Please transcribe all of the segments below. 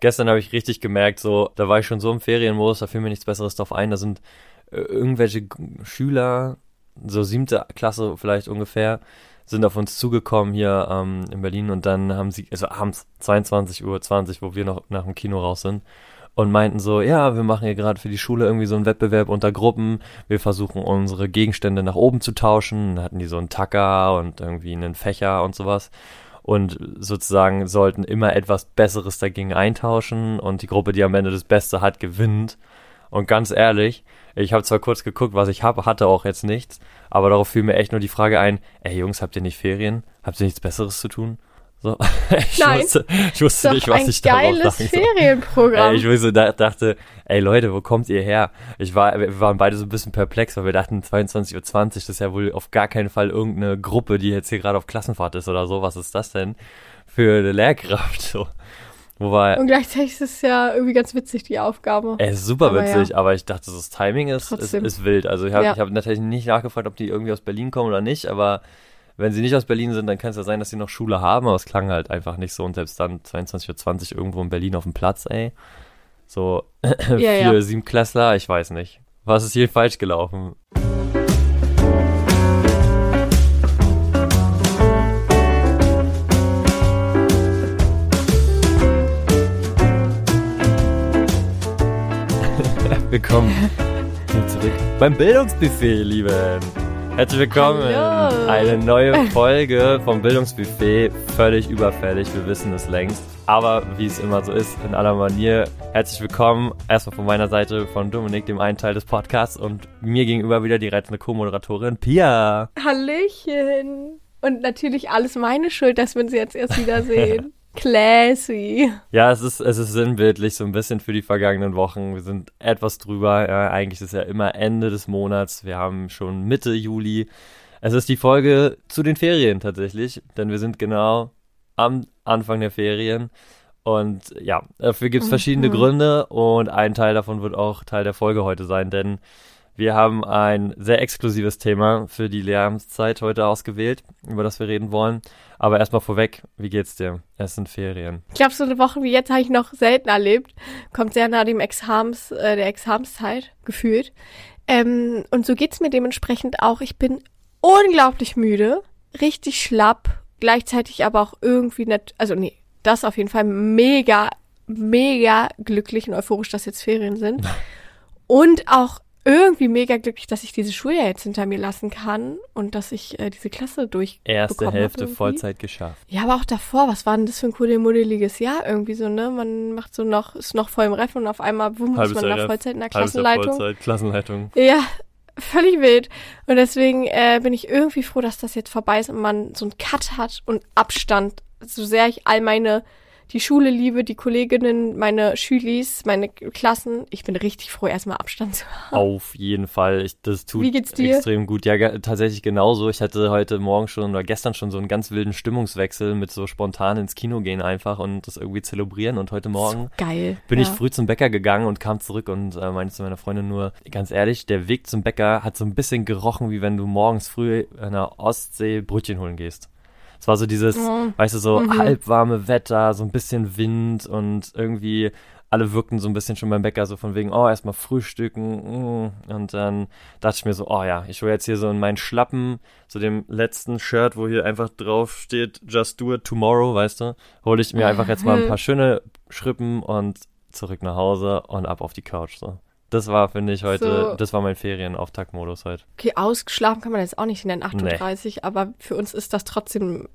Gestern habe ich richtig gemerkt, so, da war ich schon so im Ferienmodus, da fiel mir nichts Besseres drauf ein. Da sind äh, irgendwelche Schüler, so siebte Klasse vielleicht ungefähr, sind auf uns zugekommen hier ähm, in Berlin und dann haben sie, also abends 22 Uhr 20, wo wir noch nach dem Kino raus sind und meinten so, ja, wir machen hier gerade für die Schule irgendwie so einen Wettbewerb unter Gruppen. Wir versuchen unsere Gegenstände nach oben zu tauschen. Dann hatten die so einen Tacker und irgendwie einen Fächer und sowas. Und sozusagen sollten immer etwas Besseres dagegen eintauschen und die Gruppe, die am Ende das Beste hat, gewinnt. Und ganz ehrlich, ich habe zwar kurz geguckt, was ich habe, hatte auch jetzt nichts, aber darauf fiel mir echt nur die Frage ein, ey Jungs, habt ihr nicht Ferien? Habt ihr nichts Besseres zu tun? So, ich Nein. wusste, ich wusste nicht, was ein ich darauf geiles sagen soll. Ferienprogramm. Ey, ich wusste, da, dachte, ey Leute, wo kommt ihr her? Ich war, wir waren beide so ein bisschen perplex, weil wir dachten 22.20 Uhr, das ist ja wohl auf gar keinen Fall irgendeine Gruppe, die jetzt hier gerade auf Klassenfahrt ist oder so. Was ist das denn für eine Lehrkraft? So. Wobei, Und gleichzeitig ist es ja irgendwie ganz witzig, die Aufgabe. ey, ist super Aber witzig, ja. aber ich dachte, das Timing ist, ist, ist wild. Also ich habe Ja. ich hab natürlich nicht nachgefragt, ob die irgendwie aus Berlin kommen oder nicht, aber wenn sie nicht aus Berlin sind, dann kann es ja sein, dass sie noch Schule haben, aber es klang halt einfach nicht so und selbst dann 22.20 Uhr irgendwo in Berlin auf dem Platz, ey. So Ja, vier, ja. sieben Klässler, ich weiß nicht. Was ist hier falsch gelaufen? Willkommen zurück beim Bildungsbuffet, Lieben. Herzlich willkommen. Hallo. Eine neue Folge vom Bildungsbuffet. Völlig überfällig, wir wissen es längst. Aber wie es immer so ist, in aller Manier, herzlich willkommen. Erstmal von meiner Seite, von Dominik, dem einen Teil des Podcasts und mir gegenüber wieder die rettende Co-Moderatorin Pia. Hallöchen. Und natürlich alles meine Schuld, dass wir uns jetzt erst wiedersehen. Classy. Ja, es ist, es ist sinnbildlich so ein bisschen für die vergangenen Wochen. Wir sind etwas drüber. Ja, eigentlich ist es ja immer Ende des Monats. Wir haben schon Mitte Juli. Es ist die Folge zu den Ferien tatsächlich, denn wir sind genau am Anfang der Ferien. Und ja, dafür gibt es verschiedene Mhm. Gründe und ein Teil davon wird auch Teil der Folge heute sein, denn wir haben ein sehr exklusives Thema für die Lehramtszeit heute ausgewählt, über das wir reden wollen. Aber erstmal vorweg, wie geht's dir? Es sind Ferien. Ich glaube, so eine Woche wie jetzt habe ich noch selten erlebt. Kommt sehr nah dem Exams, äh, der Examszeit gefühlt. Ähm, und so geht's mir dementsprechend auch. Ich bin unglaublich müde, richtig schlapp, gleichzeitig aber auch irgendwie nicht, also nee, das auf jeden Fall mega, mega glücklich und euphorisch, dass jetzt Ferien sind. Und auch irgendwie mega glücklich, dass ich diese Schuljahr jetzt hinter mir lassen kann und dass ich äh, diese Klasse durch Erste Hälfte. Vollzeit geschafft. Ja, aber auch davor, was war denn das für ein kuddelmuddeliges Jahr irgendwie so, ne? Man macht so noch, ist noch voll im Ref und auf einmal wumm, ist man Ref, Vollzeit in der Klassenleitung. Vollzeit, Klassenleitung. Ja, völlig wild. Und deswegen äh, bin ich irgendwie froh, dass das jetzt vorbei ist und man so einen Cut hat und Abstand. So sehr ich all meine, die Schule liebe, die Kolleginnen, meine Schülis, meine Klassen. Ich bin richtig froh, erstmal Abstand zu haben. Auf jeden Fall. Ich, das tut Wie geht's dir? extrem gut. Ja, tatsächlich genauso. Ich hatte heute Morgen schon oder gestern schon so einen ganz wilden Stimmungswechsel mit so spontan ins Kino gehen einfach und das irgendwie zelebrieren. Und heute Morgen Geil. bin ja. ich früh zum Bäcker gegangen und kam zurück und äh, meinte zu meiner Freundin nur, ganz ehrlich, der Weg zum Bäcker hat so ein bisschen gerochen, wie wenn du morgens früh an der Ostsee Brötchen holen gehst. Es war so dieses, Oh. weißt du, so Mhm. halbwarme Wetter, so ein bisschen Wind und irgendwie alle wirkten so ein bisschen schon beim Bäcker so von wegen, oh, erstmal frühstücken. mm. Und dann dachte ich mir so, oh ja, ich hole jetzt hier so in meinen Schlappen, so dem letzten Shirt, wo hier einfach drauf steht, just do it tomorrow, weißt du, hole ich mir einfach jetzt mal ein paar schöne Schrippen und zurück nach Hause und ab auf die Couch, so. Das war, finde ich, heute, So. das war mein Ferienauftaktmodus heute. Okay, ausgeschlafen kann man jetzt auch nicht nennen, 38, aber für uns ist das trotzdem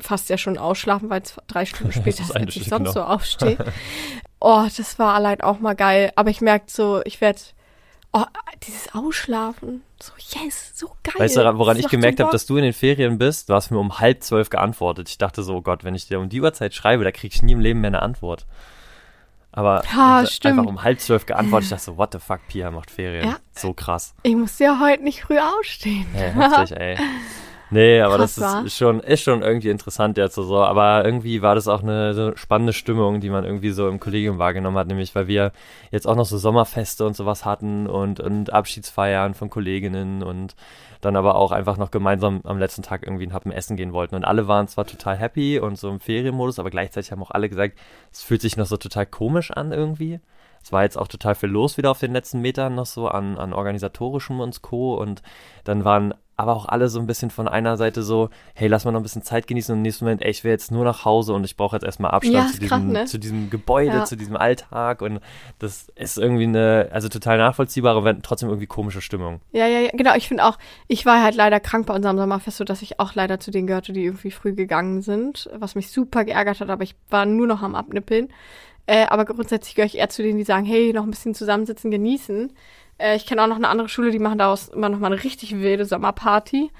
fast ja schon ausschlafen, weil es drei Stunden später ist als ich sonst genau. so aufstehe. Oh, das war allein auch mal geil. Aber ich merke so, ich werde, oh, dieses Ausschlafen, so yes, so geil. Weißt du, woran Das ich gemerkt habe, dass du in den Ferien bist? Du hast mir um halb zwölf geantwortet. Ich dachte so, oh Gott, wenn ich dir um die Uhrzeit schreibe, da krieg ich nie im Leben mehr eine Antwort. Aber Ha, einfach um halb zwölf geantwortet. Ich dachte so, what the fuck, Pia macht Ferien. Ja. So krass. Ich musste ja heute nicht früh aufstehen. Hey, heftig, ey. Nee, aber Krass, das ist schon, ist schon irgendwie interessant jetzt so. Aber irgendwie war das auch eine so spannende Stimmung, die man irgendwie so im Kollegium wahrgenommen hat, nämlich weil wir jetzt auch noch so Sommerfeste und sowas hatten und, und Abschiedsfeiern von Kolleginnen und dann aber auch einfach noch gemeinsam am letzten Tag irgendwie ein Happen essen gehen wollten. Und alle waren zwar total happy und so im Ferienmodus, aber gleichzeitig haben auch alle gesagt, es fühlt sich noch so total komisch an irgendwie. Es war jetzt auch total viel los wieder auf den letzten Metern noch so an, an organisatorischem und Co. Und dann waren aber auch alle so ein bisschen von einer Seite so, hey, lass mal noch ein bisschen Zeit genießen und im nächsten Moment, ey, ich will jetzt nur nach Hause und ich brauche jetzt erstmal Abstand Ja, zu, diesem, krass, ne? zu diesem Gebäude, Ja. zu diesem Alltag und das ist irgendwie eine, also total nachvollziehbare, aber trotzdem irgendwie komische Stimmung. Ja, ja, ja, genau. Ich finde auch, ich war halt leider krank bei unserem Sommerfest, sodass ich auch leider zu denen gehörte, die irgendwie früh gegangen sind, was mich super geärgert hat, aber ich war nur noch am Abnippeln. Äh, aber grundsätzlich gehöre ich eher zu denen, die sagen, hey, noch ein bisschen zusammensitzen, genießen. Äh, ich kenne auch noch eine andere Schule, die machen daraus immer noch mal eine richtig wilde Sommerparty.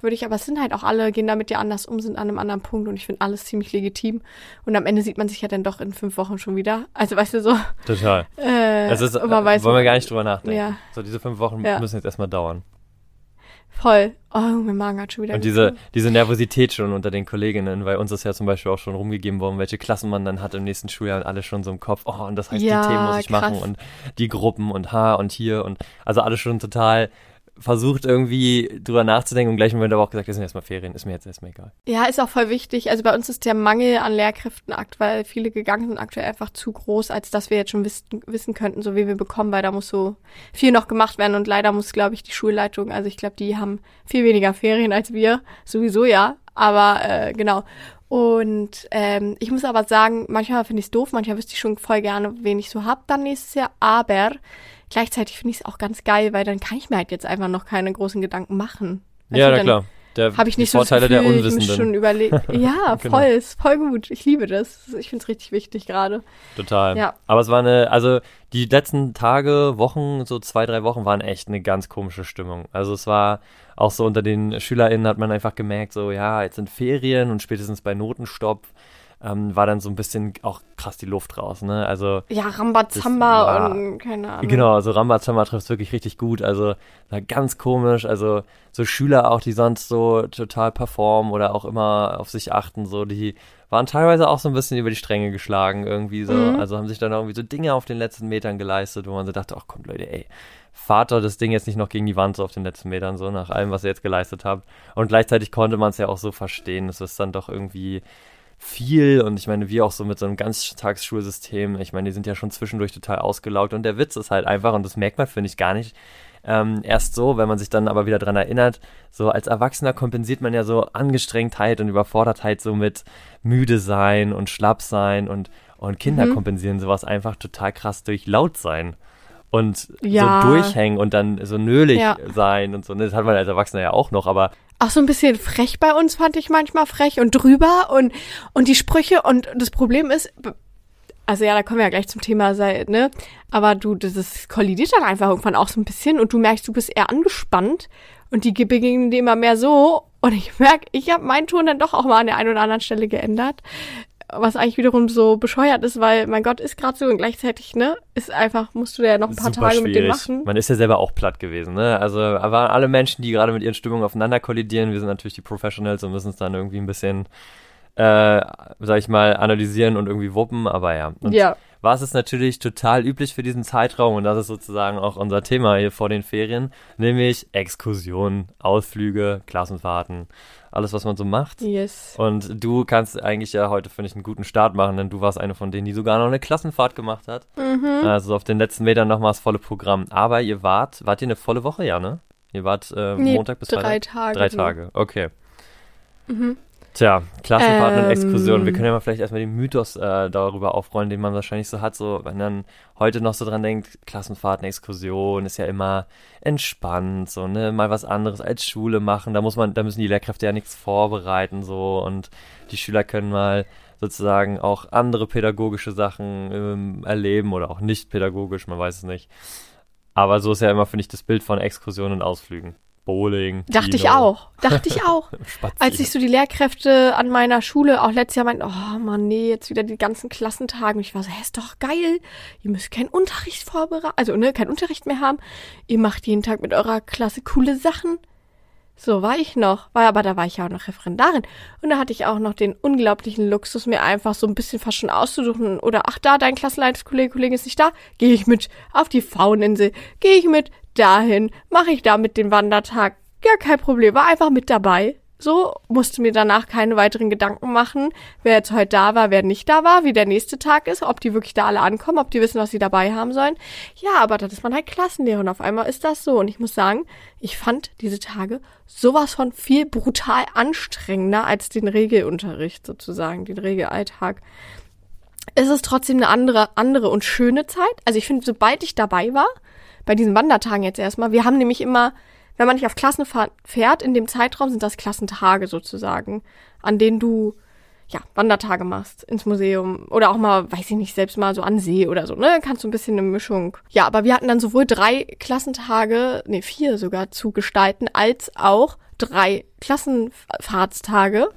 Würde ich, aber es sind halt auch alle, gehen damit ja anders um, sind an einem anderen Punkt und ich finde alles ziemlich legitim. Und am Ende sieht man sich ja dann doch in fünf Wochen schon wieder. Also weißt du so, Total. äh, Es ist, äh, wollen wir gar nicht drüber nachdenken. Ja. So, diese fünf Wochen Ja. müssen jetzt erstmal dauern. Voll. Oh, mein Magen hat schon wieder Und diese, diese Nervosität schon unter den Kolleginnen, weil uns ist ja zum Beispiel auch schon rumgegeben worden, welche Klassen man dann hat im nächsten Schuljahr und alle schon so im Kopf, oh, und das heißt, Ja, die Themen muss ich krass. machen und die Gruppen und ha und hier und also alle schon total versucht irgendwie drüber nachzudenken und gleich im Moment aber auch gesagt, das sind erstmal Ferien, ist mir jetzt erstmal egal. Ja, ist auch voll wichtig. Also bei uns ist der Mangel an Lehrkräften aktuell, viele gegangen sind aktuell einfach zu groß, als dass wir jetzt schon wissen, wissen könnten, so wie wir bekommen, weil da muss so viel noch gemacht werden und leider muss, glaube ich, die Schulleitung, also ich glaube, die haben viel weniger Ferien als wir, sowieso ja, aber äh, genau. Und ähm, ich muss aber sagen, manchmal finde ich es doof, manchmal wüsste ich schon voll gerne, wen ich so hab dann nächstes Jahr, aber gleichzeitig finde ich es auch ganz geil, weil dann kann ich mir halt jetzt einfach noch keine großen Gedanken machen. ja, Also na dann- klar. Habe ich die nicht so Vorteile Gefühl, der ich Unwissenden. schon überlegen. Ja, Genau. voll, ist voll gut. Ich liebe das. Ich finde es richtig wichtig gerade. Total. Ja. Aber es war eine, also die letzten Tage, Wochen, so zwei, drei Wochen waren echt eine ganz komische Stimmung. Also es war auch so unter den SchülerInnen hat man einfach gemerkt, so ja, jetzt sind Ferien und spätestens bei Notenstopp ähm, war dann so ein bisschen auch krass die Luft raus, ne? Also Ja, Rambazamba und keine Ahnung. Genau, also Rambazamba trifft wirklich richtig gut. Also na, ganz komisch. Also so Schüler auch, die sonst so total performen oder auch immer auf sich achten, so die waren teilweise auch so ein bisschen über die Stränge geschlagen irgendwie so. Mhm. Also haben sich dann irgendwie so Dinge auf den letzten Metern geleistet, wo man so dachte, ach kommt Leute, ey, fahrt doch das Ding jetzt nicht noch gegen die Wand so auf den letzten Metern so nach allem, was ihr jetzt geleistet habt. Und gleichzeitig konnte man es ja auch so verstehen, es ist dann doch irgendwie viel und ich meine, wir auch so mit so einem Ganztagsschulsystem, ich meine, die sind ja schon zwischendurch total ausgelaugt und der Witz ist halt einfach, und das merkt man, finde ich, gar nicht, ähm, erst so, wenn man sich dann aber wieder dran erinnert, so als Erwachsener kompensiert man ja so Angestrengtheit und Überfordertheit so mit müde sein und schlapp sein und, und Kinder Mhm. kompensieren sowas einfach total krass durch laut sein. Und Ja. so durchhängen und dann so nölig Ja. sein und so. ne, Das hat man als Erwachsener ja auch noch, aber Auch so ein bisschen frech bei uns fand ich manchmal frech und drüber und, und die Sprüche und das Problem ist, also ja, da kommen wir ja gleich zum Thema, ne? Aber du, das ist, kollidiert dann einfach irgendwann auch so ein bisschen und du merkst, du bist eher angespannt und die begegnen dir immer mehr so und ich merke, ich habe meinen Ton dann doch auch mal an der einen oder anderen Stelle geändert, was eigentlich wiederum so bescheuert ist, weil mein Gott ist gerade so und gleichzeitig, ne, ist einfach, musst du ja noch ein paar super Tage mit dem schwierig. machen. Man ist ja selber auch platt gewesen, ne? Also waren alle Menschen, die gerade mit ihren Stimmungen aufeinander kollidieren. Wir sind natürlich die Professionals und müssen es dann irgendwie ein bisschen, äh, sag ich mal, analysieren und irgendwie wuppen, aber ja. Und ja. War es ist natürlich total üblich für diesen Zeitraum und das ist sozusagen auch unser Thema hier vor den Ferien, nämlich Exkursionen, Ausflüge, Klassenfahrten, alles, was man so macht. Yes. Und du kannst eigentlich ja heute, finde ich, einen guten Start machen, denn du warst eine von denen, die sogar noch eine Klassenfahrt gemacht hat. Mhm. Also auf den letzten Metern nochmal das volle Programm. Aber ihr wart, wart ihr eine volle Woche, ja, ne? Ihr wart äh, Nee, Montag bis drei Freitag? Tage. Drei. Tage, okay. Mhm. Tja, Klassenfahrten und Ähm. Exkursionen. Wir können ja mal vielleicht erstmal den Mythos äh, darüber aufrollen, den man wahrscheinlich so hat. So, wenn man heute noch so dran denkt, Klassenfahrten, Exkursion ist ja immer entspannt, so, ne, mal was anderes als Schule machen. Da muss man, da müssen die Lehrkräfte ja nichts vorbereiten, so, und die Schüler können mal sozusagen auch andere pädagogische Sachen ähm, erleben oder auch nicht pädagogisch, man weiß es nicht. Aber so ist ja immer, finde ich, das Bild von Exkursionen und Ausflügen. Bowling. Dachte ich Kino, auch. Dachte ich auch. Als ich so die Lehrkräfte an meiner Schule auch letztes Jahr meinten, oh Mann, nee, jetzt wieder die ganzen Klassentage. Und ich war so, hä, ist doch geil. Ihr müsst keinen Unterricht vorbereiten, also ne, keinen Unterricht mehr haben. Ihr macht jeden Tag mit eurer Klasse coole Sachen. So war ich noch. War aber da war ich ja auch noch Referendarin. Und da hatte ich auch noch den unglaublichen Luxus, mir einfach so ein bisschen fast schon auszusuchen. Oder ach da, dein Klassenleitungskollege Kollege ist nicht da. Gehe ich mit auf die Fauninsel. Gehe ich mit dahin. Mache ich da mit dem Wandertag. Ja, kein Problem. War einfach mit dabei. So, musste mir danach keine weiteren Gedanken machen, wer jetzt heute da war, wer nicht da war, wie der nächste Tag ist, ob die wirklich da alle ankommen, ob die wissen, was sie dabei haben sollen. Ja, aber das ist man halt Klassenlehrer und auf einmal ist das so. Und ich muss sagen, ich fand diese Tage sowas von viel brutal anstrengender als den Regelunterricht sozusagen, den Regelalltag. Es ist trotzdem eine andere, andere und schöne Zeit. Also ich finde, sobald ich dabei war, bei diesen Wandertagen jetzt erstmal, wir haben nämlich immer wenn man nicht auf Klassenfahrt fährt, in dem Zeitraum sind das Klassentage sozusagen, an denen du ja, Wandertage machst ins Museum oder auch mal, weiß ich nicht, selbst mal so an See oder so, ne? Kannst du ein bisschen eine Mischung. Ja, aber wir hatten dann sowohl drei Klassentage, nee, vier sogar zu gestalten, als auch drei Klassenfahrtstage.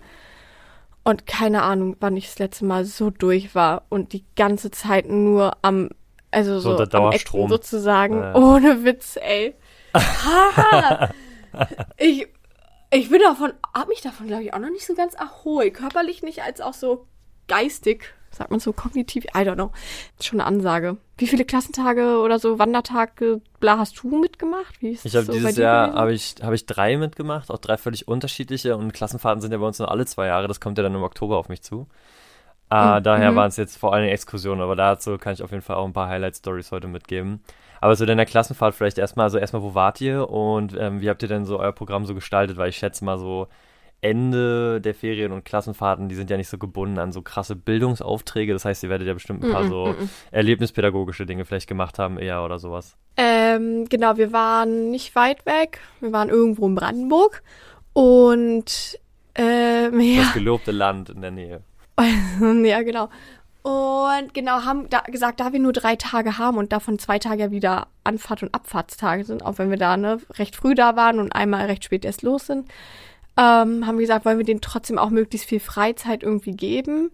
Und keine Ahnung, wann ich das letzte Mal so durch war und die ganze Zeit nur am, also so, so Ecken sozusagen, ja. ohne Witz, ey. ich, ich bin davon, hab mich davon, glaube ich, auch noch nicht so ganz erholt. Körperlich nicht, als auch so geistig. Sagt man so kognitiv? I don't know. Schon eine Ansage. Wie viele Klassentage oder so, Wandertage, bla, hast du mitgemacht? Wie ist ich habe so dieses Jahr habe ich, hab ich drei mitgemacht, auch drei völlig unterschiedliche. Und Klassenfahrten sind ja bei uns nur alle zwei Jahre. Das kommt ja dann im Oktober auf mich zu. Äh, mhm. Daher waren es jetzt vor allem Exkursionen, aber dazu kann ich auf jeden Fall auch ein paar Highlight-Stories heute mitgeben. Aber so in der Klassenfahrt vielleicht erstmal, also erstmal, wo wart ihr und ähm, wie habt ihr denn so euer Programm so gestaltet? Weil ich schätze mal so, Ende der Ferien und Klassenfahrten, die sind ja nicht so gebunden an so krasse Bildungsaufträge. Das heißt, ihr werdet ja bestimmt ein paar mm -mm, so mm erlebnispädagogische Dinge vielleicht gemacht haben eher oder sowas. Ähm, genau, wir waren nicht weit weg. Wir waren irgendwo in Brandenburg und ähm, ja. Das gelobte Land in der Nähe. ja, genau. Und genau, haben da gesagt, da wir nur drei Tage haben und davon zwei Tage wieder Anfahrt- und Abfahrtstage sind, auch wenn wir da ne, recht früh da waren und einmal recht spät erst los sind, ähm, haben wir gesagt, wollen wir denen trotzdem auch möglichst viel Freizeit irgendwie geben.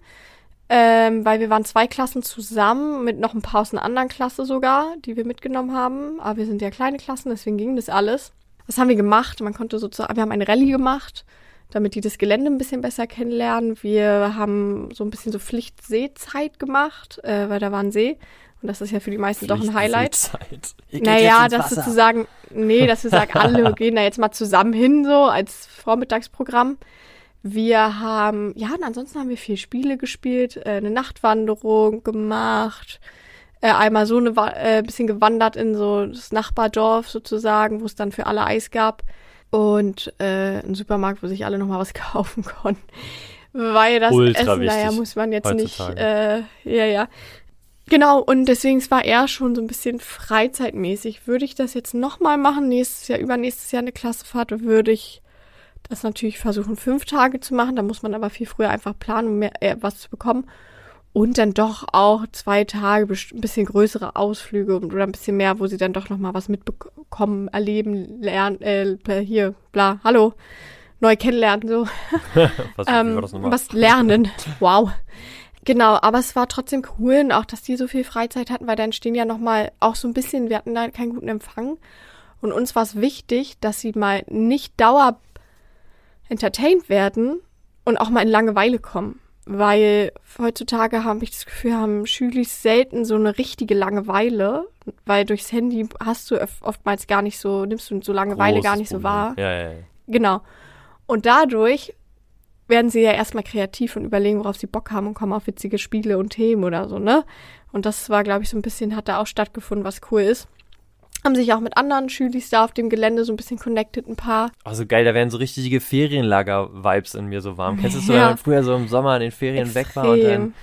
Ähm, weil wir waren zwei Klassen zusammen, mit noch ein paar aus einer anderen Klasse sogar, die wir mitgenommen haben. Aber wir sind ja kleine Klassen, deswegen ging das alles. Was haben wir gemacht? Man konnte sozusagen, wir haben eine Rallye gemacht damit die das Gelände ein bisschen besser kennenlernen. Wir haben so ein bisschen so Pflichtseezeit gemacht, äh, weil da war ein See. Und das ist ja für die meisten doch ein Highlight. Naja, dass sozusagen, nee, dass wir sagen, alle gehen da jetzt mal zusammen hin, so als Vormittagsprogramm. Wir haben, ja, und ansonsten haben wir vier Spiele gespielt, äh, eine Nachtwanderung gemacht, äh, einmal so eine äh, bisschen gewandert in so das Nachbardorf sozusagen, wo es dann für alle Eis gab und äh, ein Supermarkt, wo sich alle nochmal was kaufen konnten. Weil das Ultra Essen, wichtig naja, muss man jetzt heutzutage. nicht, äh, ja, ja. Genau, und deswegen es war eher schon so ein bisschen freizeitmäßig. Würde ich das jetzt nochmal machen, nächstes Jahr, übernächstes Jahr eine Klassefahrt, würde ich das natürlich versuchen, fünf Tage zu machen. Da muss man aber viel früher einfach planen, um mehr, äh, was zu bekommen und dann doch auch zwei Tage ein bisschen größere Ausflüge oder ein bisschen mehr, wo sie dann doch noch mal was mitbekommen, erleben, lernen, äh, hier, bla, hallo, neu kennenlernen, so. was, ähm, was lernen, wow. Genau, aber es war trotzdem cool und auch, dass die so viel Freizeit hatten, weil dann stehen ja noch mal auch so ein bisschen, wir hatten da keinen guten Empfang und uns war es wichtig, dass sie mal nicht dauer entertained werden und auch mal in Langeweile kommen weil heutzutage habe ich das Gefühl, haben Schülis selten so eine richtige Langeweile, weil durchs Handy hast du oftmals gar nicht so, nimmst du so Langeweile Großes gar nicht Problem. so wahr. Ja, ja, ja. Genau. Und dadurch werden sie ja erstmal kreativ und überlegen, worauf sie Bock haben und kommen auf witzige Spiele und Themen oder so, ne? Und das war, glaube ich, so ein bisschen, hat da auch stattgefunden, was cool ist haben sich auch mit anderen Schülis da auf dem Gelände so ein bisschen connected, ein paar. Also geil, da werden so richtige Ferienlager-Vibes in mir so warm. Kennst du das so, ja. wenn man früher so im Sommer in den Ferien Extrem. weg war und dann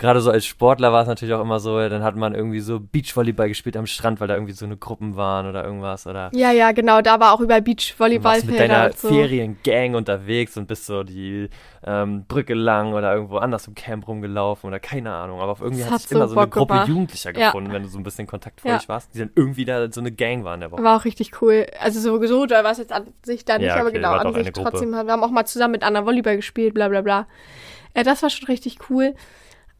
gerade so als Sportler war es natürlich auch immer so, dann hat man irgendwie so Beachvolleyball gespielt am Strand, weil da irgendwie so eine Gruppen waren oder irgendwas oder. Ja, ja, genau, da war auch über Beachvolleyball. Du mit deiner so. Feriengang unterwegs und bist so die ähm, Brücke lang oder irgendwo anders im Camp rumgelaufen oder keine Ahnung, aber auf irgendwie hat sich so immer so eine Gruppe gemacht. Jugendlicher gefunden, ja. wenn du so ein bisschen kontaktfreudig ja. warst, die dann irgendwie da so eine Gang waren der Woche. War auch richtig cool. Also sowieso, da war es jetzt an sich da nicht, ja, okay, aber genau, an sich trotzdem, wir haben auch mal zusammen mit anderen Volleyball gespielt, bla bla bla. Äh, das war schon richtig cool.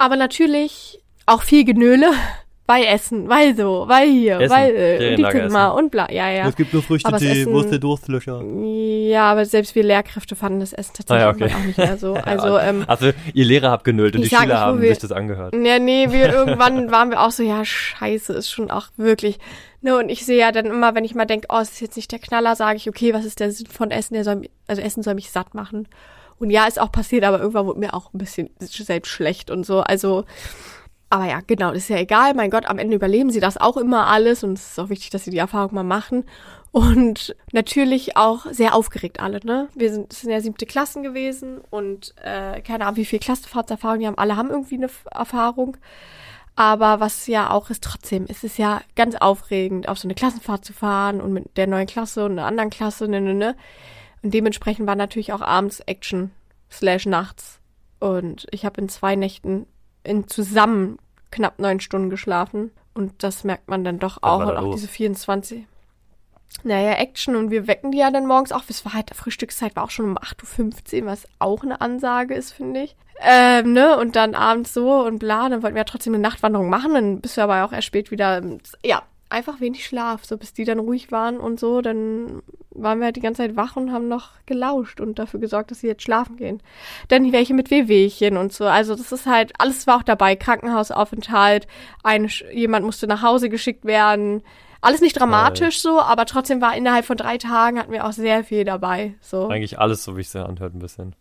Aber natürlich auch viel Genöle, bei Essen, weil so, weil hier, Essen, weil äh, die Kümmer und bla, ja, ja. gibt nur Aber das Früchtetee, Essen- wo ist der Durstlöcher? Ja, aber selbst wir Lehrkräfte fanden das Essen tatsächlich Ah, ja, okay. auch nicht mehr so. Also, ähm, Also, ihr Lehrer habt genüllt und Ich die Schüler nicht, haben wir- sich das angehört. Ja, nee, wir irgendwann waren wir auch so, ja, scheiße, ist schon auch wirklich. Ne, und ich sehe ja dann immer, wenn ich mal denke, oh, es ist jetzt nicht der Knaller, sage ich, okay, was ist der Sinn von Essen? Der soll, also Essen soll mich satt machen. Und ja, ist auch passiert, aber irgendwann wurde mir auch ein bisschen selbst schlecht und so. Also, aber ja, genau, ist ja egal. Mein Gott, am Ende überleben sie das auch immer alles und es ist auch wichtig, dass sie die Erfahrung mal machen. Und natürlich auch sehr aufgeregt alle, ne? Wir sind, sind ja siebte Klassen gewesen und äh, keine Ahnung, wie viel Klassenfahrtserfahrung die haben. Alle haben irgendwie eine Erfahrung. Aber was ja auch ist, trotzdem, es ist ja ganz aufregend, auf so eine Klassenfahrt zu fahren und mit der neuen Klasse und einer anderen Klasse, ne, ne, ne. Und dementsprechend war natürlich auch abends Action slash nachts. Und ich habe in zwei Nächten in zusammen knapp neun Stunden geschlafen. Und das merkt man dann doch auch. Und auch los? diese 24. Naja, Action und wir wecken die ja dann morgens auf. Es war halt, Frühstückszeit war auch schon um 8.15 Uhr, was auch eine Ansage ist, finde ich. Ähm, ne, und dann abends so und bla, dann wollten wir ja trotzdem eine Nachtwanderung machen, dann bist du aber auch erst spät wieder, ja, einfach wenig Schlaf, so bis die dann ruhig waren und so, dann waren wir halt die ganze Zeit wach und haben noch gelauscht und dafür gesorgt, dass sie jetzt schlafen gehen. Dann welche mit Wehwehchen und so, also das ist halt, alles war auch dabei, Krankenhausaufenthalt, ein, jemand musste nach Hause geschickt werden, alles nicht dramatisch so, aber trotzdem war innerhalb von drei Tagen hatten wir auch sehr viel dabei, so. Eigentlich alles, so wie es sich anhört, ein bisschen.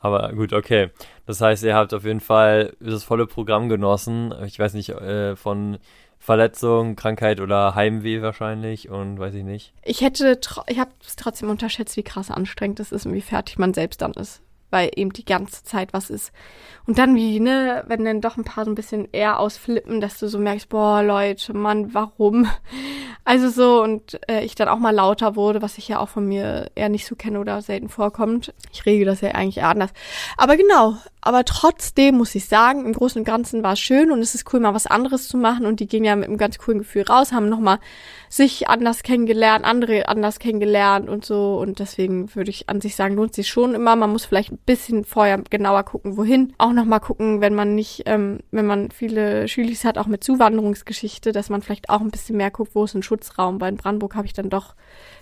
Aber gut, okay. Das heißt, ihr habt auf jeden Fall das volle Programm genossen. Ich weiß nicht, äh, von Verletzung, Krankheit oder Heimweh wahrscheinlich und weiß ich nicht. Ich hätte, ich habe es trotzdem unterschätzt, wie krass anstrengend es ist und wie fertig man selbst dann ist, weil eben die ganze Zeit was ist. Und dann wie, ne, wenn dann doch ein paar so ein bisschen eher ausflippen, dass du so merkst, boah, Leute, Mann, warum? Also so, und äh, ich dann auch mal lauter wurde, was ich ja auch von mir eher nicht so kenne oder selten vorkommt. Ich rege das ja eigentlich eher anders. Aber genau, aber trotzdem muss ich sagen, im Großen und Ganzen war es schön und es ist cool, mal was anderes zu machen. Und die gehen ja mit einem ganz coolen Gefühl raus, haben nochmal sich anders kennengelernt, andere anders kennengelernt und so. Und deswegen würde ich an sich sagen, lohnt sich schon immer. Man muss vielleicht bisschen vorher genauer gucken, wohin. Auch nochmal gucken, wenn man nicht, ähm, wenn man viele Schülis hat, auch mit Zuwanderungsgeschichte, dass man vielleicht auch ein bisschen mehr guckt, wo ist ein Schutzraum. Weil in Brandenburg habe ich dann doch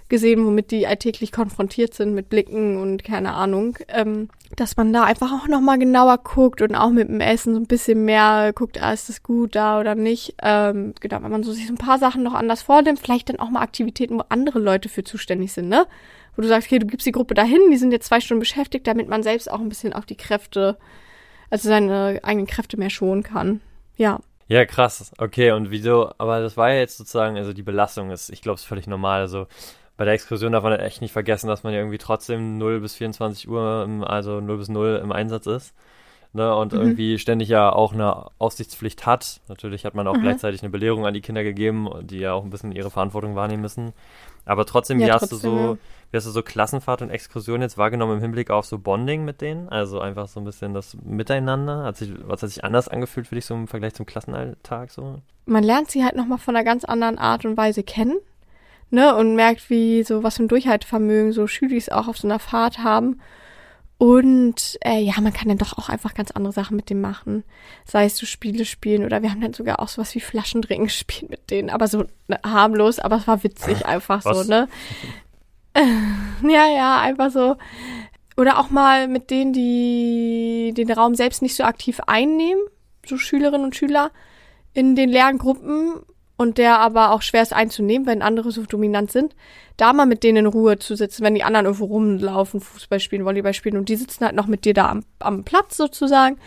gesehen, womit die alltäglich konfrontiert sind mit Blicken und keine Ahnung, ähm, dass man da einfach auch nochmal genauer guckt und auch mit dem Essen so ein bisschen mehr guckt, ah, ist das gut da oder nicht. Ähm, genau, wenn man so sich so ein paar Sachen noch anders vornimmt, vielleicht dann auch mal Aktivitäten, wo andere Leute für zuständig sind, ne? Wo du sagst, okay, du gibst die Gruppe dahin, die sind jetzt zwei Stunden beschäftigt, damit man selbst auch ein bisschen auf die Kräfte, also seine eigenen Kräfte mehr schonen kann. Ja. Ja, krass. Okay, und wieso? Aber das war ja jetzt sozusagen, also die Belastung ist, ich glaube, es ist völlig normal. Also bei der Exkursion darf man halt echt nicht vergessen, dass man ja irgendwie trotzdem 0 bis 24 Uhr, im, also 0 bis 0 im Einsatz ist. Ne, und Mhm. irgendwie ständig ja auch eine Aufsichtspflicht hat. Natürlich hat man auch Mhm. gleichzeitig eine Belehrung an die Kinder gegeben, die ja auch ein bisschen ihre Verantwortung wahrnehmen müssen. Aber trotzdem, wie Ja, hast trotzdem, du so. Wie hast du so Klassenfahrt und Exkursion jetzt wahrgenommen im Hinblick auf so Bonding mit denen? Also einfach so ein bisschen das Miteinander? Hat sich, was hat sich anders angefühlt für dich so im Vergleich zum Klassenalltag so? man lernt sie halt nochmal von einer ganz anderen Art und Weise kennen, ne, und merkt, wie so was für ein Durchhaltevermögen so Schülis auch auf so einer Fahrt haben. Und äh, ja, man kann dann doch auch einfach ganz andere Sachen mit dem machen. Sei es so Spiele spielen oder wir haben dann sogar auch sowas wie Flaschendrehen gespielt mit denen. Aber so ne, harmlos, aber es war witzig einfach Was? so, ne? ja, ja, einfach so. Oder auch mal mit denen, die den Raum selbst nicht so aktiv einnehmen, so Schülerinnen und Schüler, in den leeren Gruppen und der aber auch schwer ist einzunehmen, wenn andere so dominant sind, da mal mit denen in Ruhe zu sitzen, wenn die anderen irgendwo rumlaufen, Fußball spielen, Volleyball spielen und die sitzen halt noch mit dir da am, am Platz sozusagen.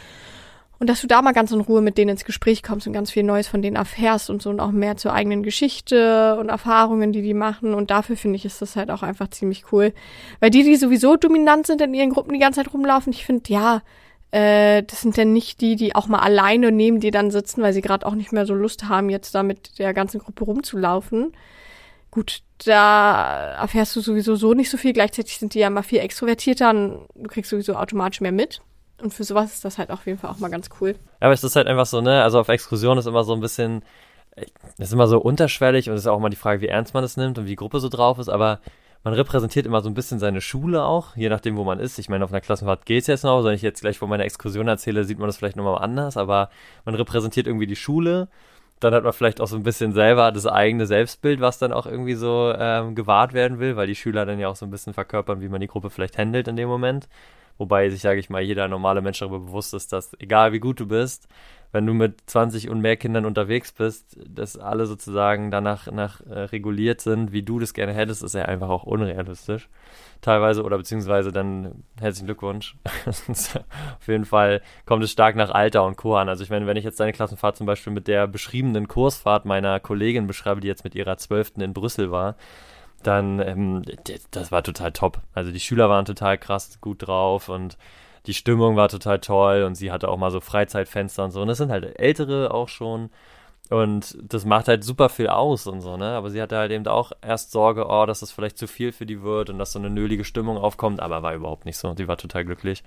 Und dass du da mal ganz in Ruhe mit denen ins Gespräch kommst und ganz viel Neues von denen erfährst und so und auch mehr zur eigenen Geschichte und Erfahrungen, die die machen. Und dafür finde ich, ist das halt auch einfach ziemlich cool. Weil die, die sowieso dominant sind in ihren Gruppen die ganze Zeit rumlaufen, ich finde, ja, äh, das sind dann nicht die, die auch mal alleine neben dir dann sitzen, weil sie gerade auch nicht mehr so Lust haben, jetzt da mit der ganzen Gruppe rumzulaufen. Gut, da erfährst du sowieso so nicht so viel. Gleichzeitig sind die ja mal viel extrovertierter und du kriegst sowieso automatisch mehr mit. Und für sowas ist das halt auf jeden Fall auch mal ganz cool. Aber es ist halt einfach so, ne, also auf Exkursion ist immer so ein bisschen, es ist immer so unterschwellig und es ist auch immer die Frage, wie ernst man es nimmt und wie die Gruppe so drauf ist, aber man repräsentiert immer so ein bisschen seine Schule auch, je nachdem, wo man ist. Ich meine, auf einer Klassenfahrt geht's jetzt noch, wenn ich jetzt gleich von meiner Exkursion erzähle, sieht man das vielleicht nochmal anders, aber man repräsentiert irgendwie die Schule, dann hat man vielleicht auch so ein bisschen selber das eigene Selbstbild, was dann auch irgendwie so ähm, gewahrt werden will, weil die Schüler dann ja auch so ein bisschen verkörpern, wie man die Gruppe vielleicht handelt in dem Moment. Wobei sich, sage ich mal, jeder normale Mensch darüber bewusst ist, dass egal wie gut du bist, wenn du mit 20 und mehr Kindern unterwegs bist, dass alle sozusagen danach nach, äh, reguliert sind, wie du das gerne hättest, ist ja einfach auch unrealistisch. Teilweise oder beziehungsweise dann herzlichen Glückwunsch. Auf jeden Fall kommt es stark nach Alter und Co. an. Also ich meine, wenn ich jetzt deine Klassenfahrt zum Beispiel mit der beschriebenen Kursfahrt meiner Kollegin beschreibe, die jetzt mit ihrer Zwölften in Brüssel war, dann, ähm, das war total top. Also die Schüler waren total krass gut drauf und die Stimmung war total toll und sie hatte auch mal so Freizeitfenster und so. Und das sind halt ältere auch schon. Und das macht halt super viel aus und so, ne? Aber sie hatte halt eben auch erst Sorge, oh, dass das vielleicht zu viel für die wird und dass so eine nölige Stimmung aufkommt, aber war überhaupt nicht so. Sie war total glücklich.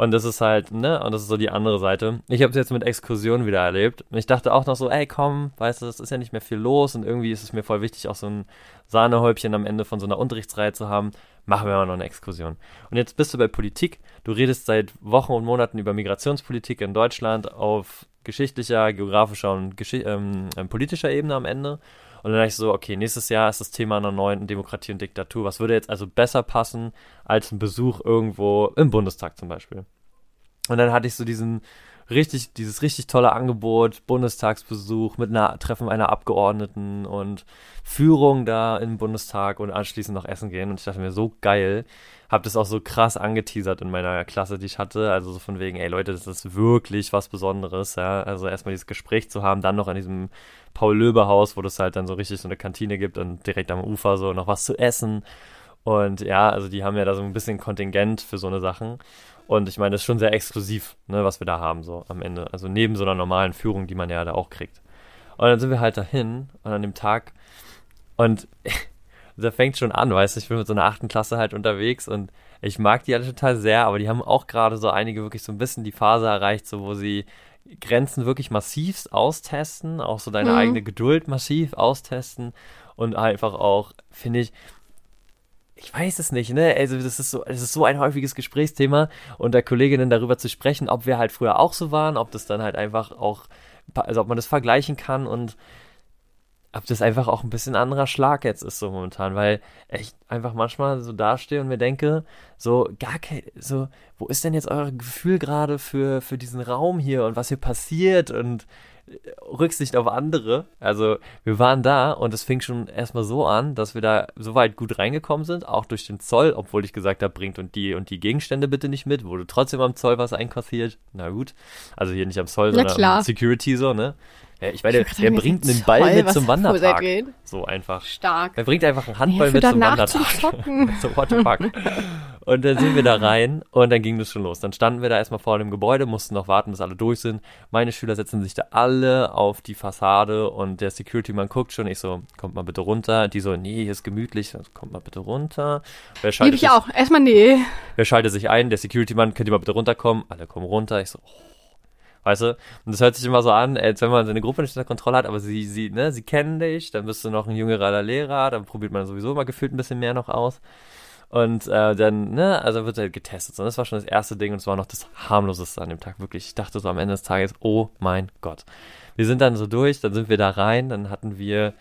Und das ist halt, ne, und das ist so die andere Seite. Ich habe es jetzt mit Exkursionen wieder erlebt. Und ich dachte auch noch so, ey, komm, weißt du, es ist ja nicht mehr viel los und irgendwie ist es mir voll wichtig, auch so ein Sahnehäubchen am Ende von so einer Unterrichtsreihe zu haben. Machen wir mal noch eine Exkursion. Und jetzt bist du bei Politik. Du redest seit Wochen und Monaten über Migrationspolitik in Deutschland auf geschichtlicher, geografischer und geschi ähm, ähm politischer Ebene am Ende. Und dann dachte ich so, okay, nächstes Jahr ist das Thema einer neuen Demokratie und Diktatur. Was würde jetzt also besser passen als ein Besuch irgendwo im Bundestag zum Beispiel? Und dann hatte ich so diesen richtig, dieses richtig tolle Angebot, Bundestagsbesuch mit einer Treffen einer Abgeordneten und Führung da im Bundestag und anschließend noch essen gehen. Und ich dachte mir, so geil. Hab das auch so krass angeteasert in meiner Klasse, die ich hatte. Also so von wegen, ey Leute, das ist wirklich was Besonderes, ja. Also erstmal dieses Gespräch zu haben, dann noch an diesem Paul-Löbe-Haus, wo das halt dann so richtig so eine Kantine gibt und direkt am Ufer so noch was zu essen. Und ja, also die haben ja da so ein bisschen Kontingent für so eine Sachen. Und ich meine, das ist schon sehr exklusiv, ne, was wir da haben, so am Ende. Also neben so einer normalen Führung, die man ja da auch kriegt. Und dann sind wir halt dahin und an dem Tag und da fängt schon an, weißt du, ich bin mit so einer achten Klasse halt unterwegs und ich mag die alle total sehr, aber die haben auch gerade so einige wirklich so ein bisschen die Phase erreicht, so wo sie Grenzen wirklich massivst austesten, auch so deine mhm. eigene Geduld massiv austesten und einfach auch, finde ich, ich weiß es nicht, ne? Also das ist so, es ist so ein häufiges Gesprächsthema unter Kolleginnen darüber zu sprechen, ob wir halt früher auch so waren, ob das dann halt einfach auch, also ob man das vergleichen kann und ob das einfach auch ein bisschen anderer Schlag jetzt ist so momentan, weil ich einfach manchmal so dastehe und mir denke, so gar kein, so, wo ist denn jetzt euer Gefühl gerade für, für diesen Raum hier und was hier passiert und Rücksicht auf andere. Also wir waren da und es fing schon erstmal so an, dass wir da so weit gut reingekommen sind, auch durch den Zoll, obwohl ich gesagt habe, bringt und die und die Gegenstände bitte nicht mit, wurde trotzdem am Zoll was einkassiert. Na gut, also hier nicht am Zoll, sondern am Security so, ne? Ja, ich meine, ich wer bringt einen Ball toll, mit zum Wanderpark? So einfach. Stark. Wer bringt einfach einen Handball ja, mit zum Wanderpark? so what the fuck. Und dann sind wir da rein und dann ging das schon los. Dann standen wir da erstmal vor dem Gebäude, mussten noch warten, bis alle durch sind. Meine Schüler setzen sich da alle auf die Fassade und der Security-Mann guckt schon. Ich so, kommt mal bitte runter. Die so, nee, hier ist gemütlich. Kommt mal bitte runter. Wer schaltet ich sich, auch. Erstmal nee. Wer schaltet sich ein? Der Security-Mann, könnt ihr mal bitte runterkommen? Alle kommen runter. Ich so, oh Weißt du? Und das hört sich immer so an, als wenn man seine Gruppe nicht unter Kontrolle hat, aber sie, sie, ne, sie kennen dich, dann bist du noch ein jüngerer Lehrer, dann probiert man sowieso mal gefühlt ein bisschen mehr noch aus. Und äh, dann, ne, also wird halt getestet. Und das war schon das erste Ding und es war noch das harmloseste an dem Tag. Wirklich, ich dachte so am Ende des Tages, oh mein Gott. Wir sind dann so durch, dann sind wir da rein, dann hatten wir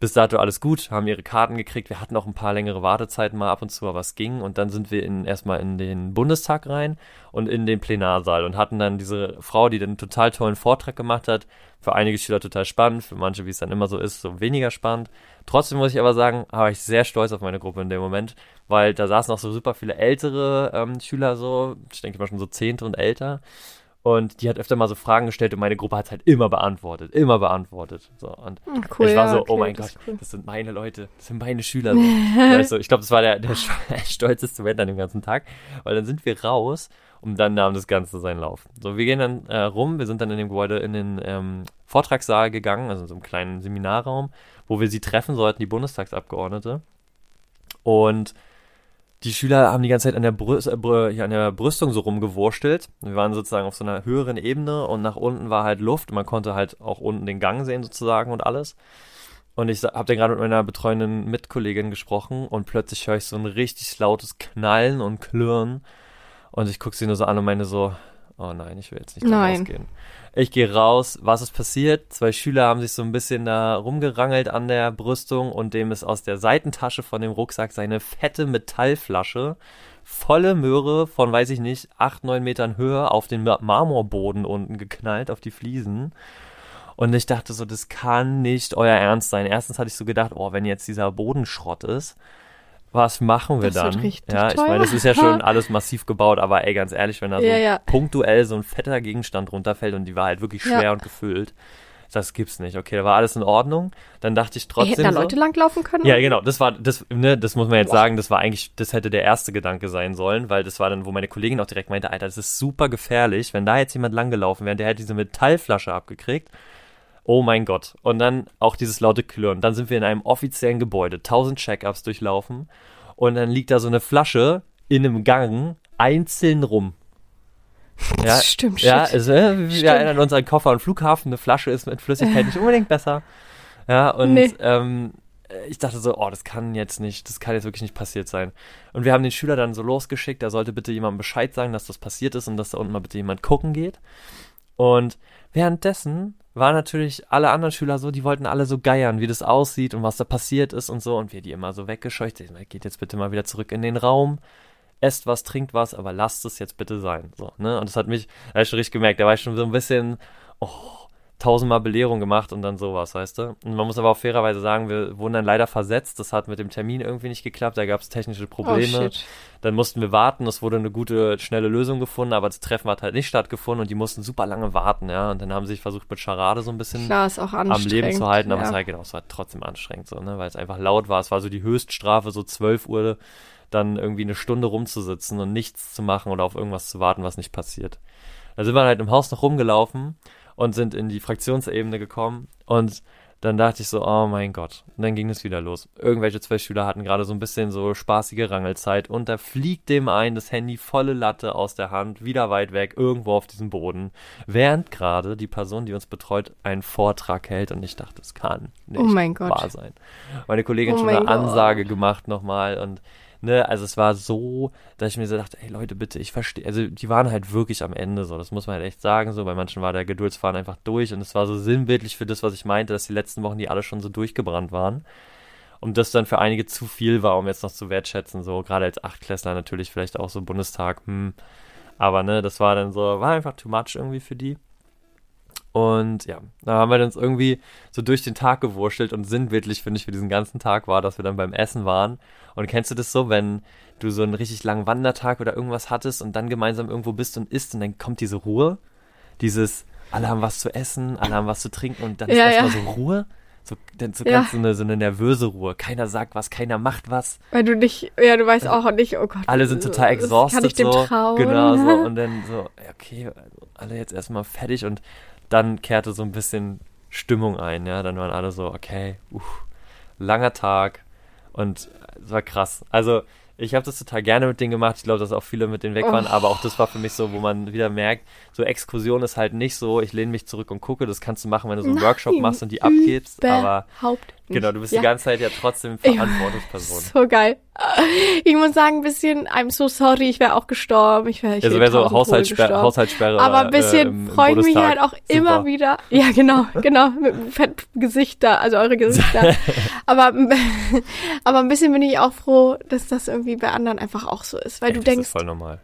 bis dato alles gut, haben ihre Karten gekriegt. Wir hatten auch ein paar längere Wartezeiten mal ab und zu, aber es ging. Und dann sind wir in, erstmal in den Bundestag rein und in den Plenarsaal und hatten dann diese Frau, die den total tollen Vortrag gemacht hat. Für einige Schüler total spannend, für manche, wie es dann immer so ist, so weniger spannend. Trotzdem muss ich aber sagen, war ich sehr stolz auf meine Gruppe in dem Moment, weil da saßen auch so super viele ältere ähm, Schüler so, ich denke mal schon so Zehnte und älter. Und die hat öfter mal so Fragen gestellt und meine Gruppe hat halt immer beantwortet, immer beantwortet. So, und hm, cool, ich war so, okay, oh mein Gott, cool. das sind meine Leute, das sind meine Schüler. So. du, ich glaube, das war der, der stolzeste Moment an dem ganzen Tag. Weil dann sind wir raus und dann nahm das Ganze seinen Lauf. So, wir gehen dann äh, rum, wir sind dann in dem Gebäude in den ähm, Vortragssaal gegangen, also in so einem kleinen Seminarraum, wo wir sie treffen sollten, die Bundestagsabgeordnete. Und die Schüler haben die ganze Zeit an der, Brüst, äh, an der Brüstung so rumgewurstelt. Wir waren sozusagen auf so einer höheren Ebene und nach unten war halt Luft. Man konnte halt auch unten den Gang sehen sozusagen und alles. Und ich habe dann gerade mit meiner betreuenden Mitkollegin gesprochen und plötzlich höre ich so ein richtig lautes Knallen und Klirren. Und ich gucke sie nur so an und meine so, oh nein, ich will jetzt nicht da rausgehen. Ich gehe raus, was ist passiert? Zwei Schüler haben sich so ein bisschen da rumgerangelt an der Brüstung und dem ist aus der Seitentasche von dem Rucksack seine fette Metallflasche volle Möhre von, weiß ich nicht, acht, neun Metern Höhe auf den Marmorboden unten geknallt, auf die Fliesen. Und ich dachte so, das kann nicht euer Ernst sein. Erstens hatte ich so gedacht, oh, wenn jetzt dieser Bodenschrott ist, was machen wir Das wird dann? richtig ja, ich teuer. meine, das ist ja schon alles massiv gebaut, aber ey, ganz ehrlich, wenn da so Ja, ja. punktuell so ein fetter Gegenstand runterfällt und die war halt wirklich schwer Ja. und gefüllt, das gibt's nicht. Okay, da war alles in Ordnung. Dann dachte ich trotzdem hätten da so, Leute langlaufen können? ja, genau, das war, das, ne, das muss man jetzt Boah. sagen, das war eigentlich, das hätte der erste Gedanke sein sollen, weil das war dann, wo meine Kollegin auch direkt meinte, Alter, das ist super gefährlich, wenn da jetzt jemand langgelaufen wäre, der hätte diese Metallflasche abgekriegt. Oh mein Gott. Und dann auch dieses laute Klirren. Dann sind wir in einem offiziellen Gebäude, 1000 Check-ups durchlaufen und dann liegt da so eine Flasche in einem Gang einzeln rum. Ja, Stimmt, ja, shit. also, äh, wir Stimmt. erinnern uns an Koffer und Flughafen. Eine Flasche ist mit Flüssigkeit nicht unbedingt besser. Ja, und Nee. ähm, ich dachte so, oh, das kann jetzt nicht, das kann jetzt wirklich nicht passiert sein. Und wir haben den Schüler dann so losgeschickt, er sollte bitte jemandem Bescheid sagen, dass das passiert ist und dass da unten mal bitte jemand gucken geht. Und währenddessen waren natürlich alle anderen Schüler so, die wollten alle so geiern, wie das aussieht und was da passiert ist und so. Und wir die immer so weggescheucht. Geht jetzt bitte mal wieder zurück in den Raum. Esst was, trinkt was, aber lasst es jetzt bitte sein. So, ne? Und das hat mich, da hab ich schon richtig gemerkt, da war ich schon so ein bisschen, oh, tausendmal Belehrung gemacht und dann sowas, weißt du? Und man muss aber auch fairerweise sagen, wir wurden dann leider versetzt. Das hat mit dem Termin irgendwie nicht geklappt. Da gab es technische Oh, Probleme. shit. Dann mussten wir warten, es wurde eine gute, schnelle Lösung gefunden, aber das Treffen hat halt nicht stattgefunden und die mussten super lange warten, ja. Und dann haben sie sich versucht, mit Charade so ein bisschen Klar, am. Leben zu halten, aber ja. es war genau, es war trotzdem anstrengend so, ne, weil es einfach laut war. Es war so die Höchststrafe, so 12 Uhr dann irgendwie eine Stunde rumzusitzen und nichts zu machen oder auf irgendwas zu warten, was nicht passiert. Da sind wir halt im Haus noch rumgelaufen und sind in die Fraktionsebene gekommen und dann dachte ich so, oh mein Gott. Und dann ging es wieder los. Irgendwelche zwei Schüler hatten gerade so ein bisschen so spaßige Rangelzeit und da fliegt dem ein das Handy volle Latte aus der Hand, wieder weit weg, irgendwo auf diesem Boden, während gerade die Person, die uns betreut, einen Vortrag hält und ich dachte, es kann nicht Oh mein Gott. wahr sein. Meine Kollegin Oh schon eine Gott. Ansage gemacht nochmal und ne, also es war so, dass ich mir so dachte, ey Leute, bitte, ich verstehe, also die waren halt wirklich am Ende so, das muss man halt echt sagen, so, bei manchen war der Geduldsfaden einfach durch und es war so sinnbildlich für das, was ich meinte, dass die letzten Wochen die alle schon so durchgebrannt waren und das dann für einige zu viel war, um jetzt noch zu wertschätzen, so, gerade als Achtklässler natürlich vielleicht auch so Bundestag, hm, aber ne, das war dann so, war einfach too much irgendwie für die. Und ja, da haben wir uns irgendwie so durch den Tag gewurschtelt und sinnbildlich, finde ich, für diesen ganzen Tag war, dass wir dann beim Essen waren. Und kennst du das so, wenn du so einen richtig langen Wandertag oder irgendwas hattest und dann gemeinsam irgendwo bist und isst und dann kommt diese Ruhe? Dieses, alle haben was zu essen, alle haben was zu trinken und dann ist Ja, erstmal ja. so Ruhe. So, dann so Ja. ganz so eine, so eine nervöse Ruhe. Keiner sagt was, keiner macht was. Weil du nicht, ja, du weißt auch nicht, oh Gott. Alle sind total exhausted Kann ich dem so. trauen? Genau so. Und dann so, ja, okay, also alle jetzt erstmal fertig und dann kehrte so ein bisschen Stimmung ein, ja. Dann waren alle so, okay, uff, langer Tag und es war krass. Also ich habe das total gerne mit denen gemacht. Ich glaube, dass auch viele mit denen weg waren, Oh. aber auch das war für mich so, wo man wieder merkt, so Exkursion ist halt nicht so, ich lehne mich zurück und gucke. Das kannst du machen, wenn du so einen Nein, Workshop machst und die abgibst, aber Überhaupt. Genau, du bist ja. die ganze Zeit ja trotzdem. Verantwortungsperson. So geil. Ich muss sagen, ein bisschen, I'm so sorry, ich wäre auch gestorben. Ich wäre ich Also wär wäre so Tode Haushaltssperre. Aber ein äh, bisschen im freue ich mich halt auch Super. immer wieder. Ja, genau, genau, mit fetten Gesicht da, also eure Gesichter. aber, aber ein bisschen bin ich auch froh, dass das irgendwie bei anderen einfach auch so ist. Weil Ey, du das denkst, ist voll normal.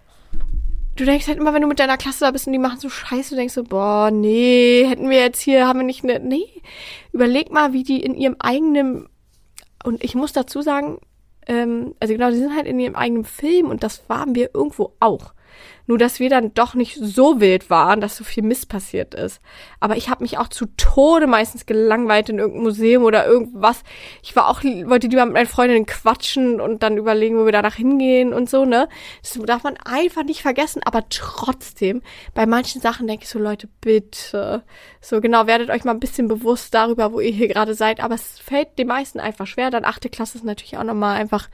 Du denkst halt immer, wenn du mit deiner Klasse da bist und die machen so Scheiße, du denkst so, boah, nee, hätten wir jetzt hier, haben wir nicht eine, nee. Überleg mal, wie die in ihrem eigenen, und ich muss dazu sagen, ähm, also genau, die sind halt in ihrem eigenen Film und das waren wir irgendwo auch. Nur, dass wir dann doch nicht so wild waren, dass so viel Mist passiert ist. Aber ich habe mich auch zu Tode meistens gelangweilt in irgendeinem Museum oder irgendwas. Ich war auch, wollte lieber mit meinen Freundinnen quatschen und dann überlegen, wo wir danach hingehen und so, ne? Das darf man einfach nicht vergessen. Aber trotzdem, bei manchen Sachen denke ich so, Leute, bitte. So genau, werdet euch mal ein bisschen bewusst darüber, wo ihr hier gerade seid. Aber es fällt den meisten einfach schwer. Dann achte Klasse ist natürlich auch nochmal einfach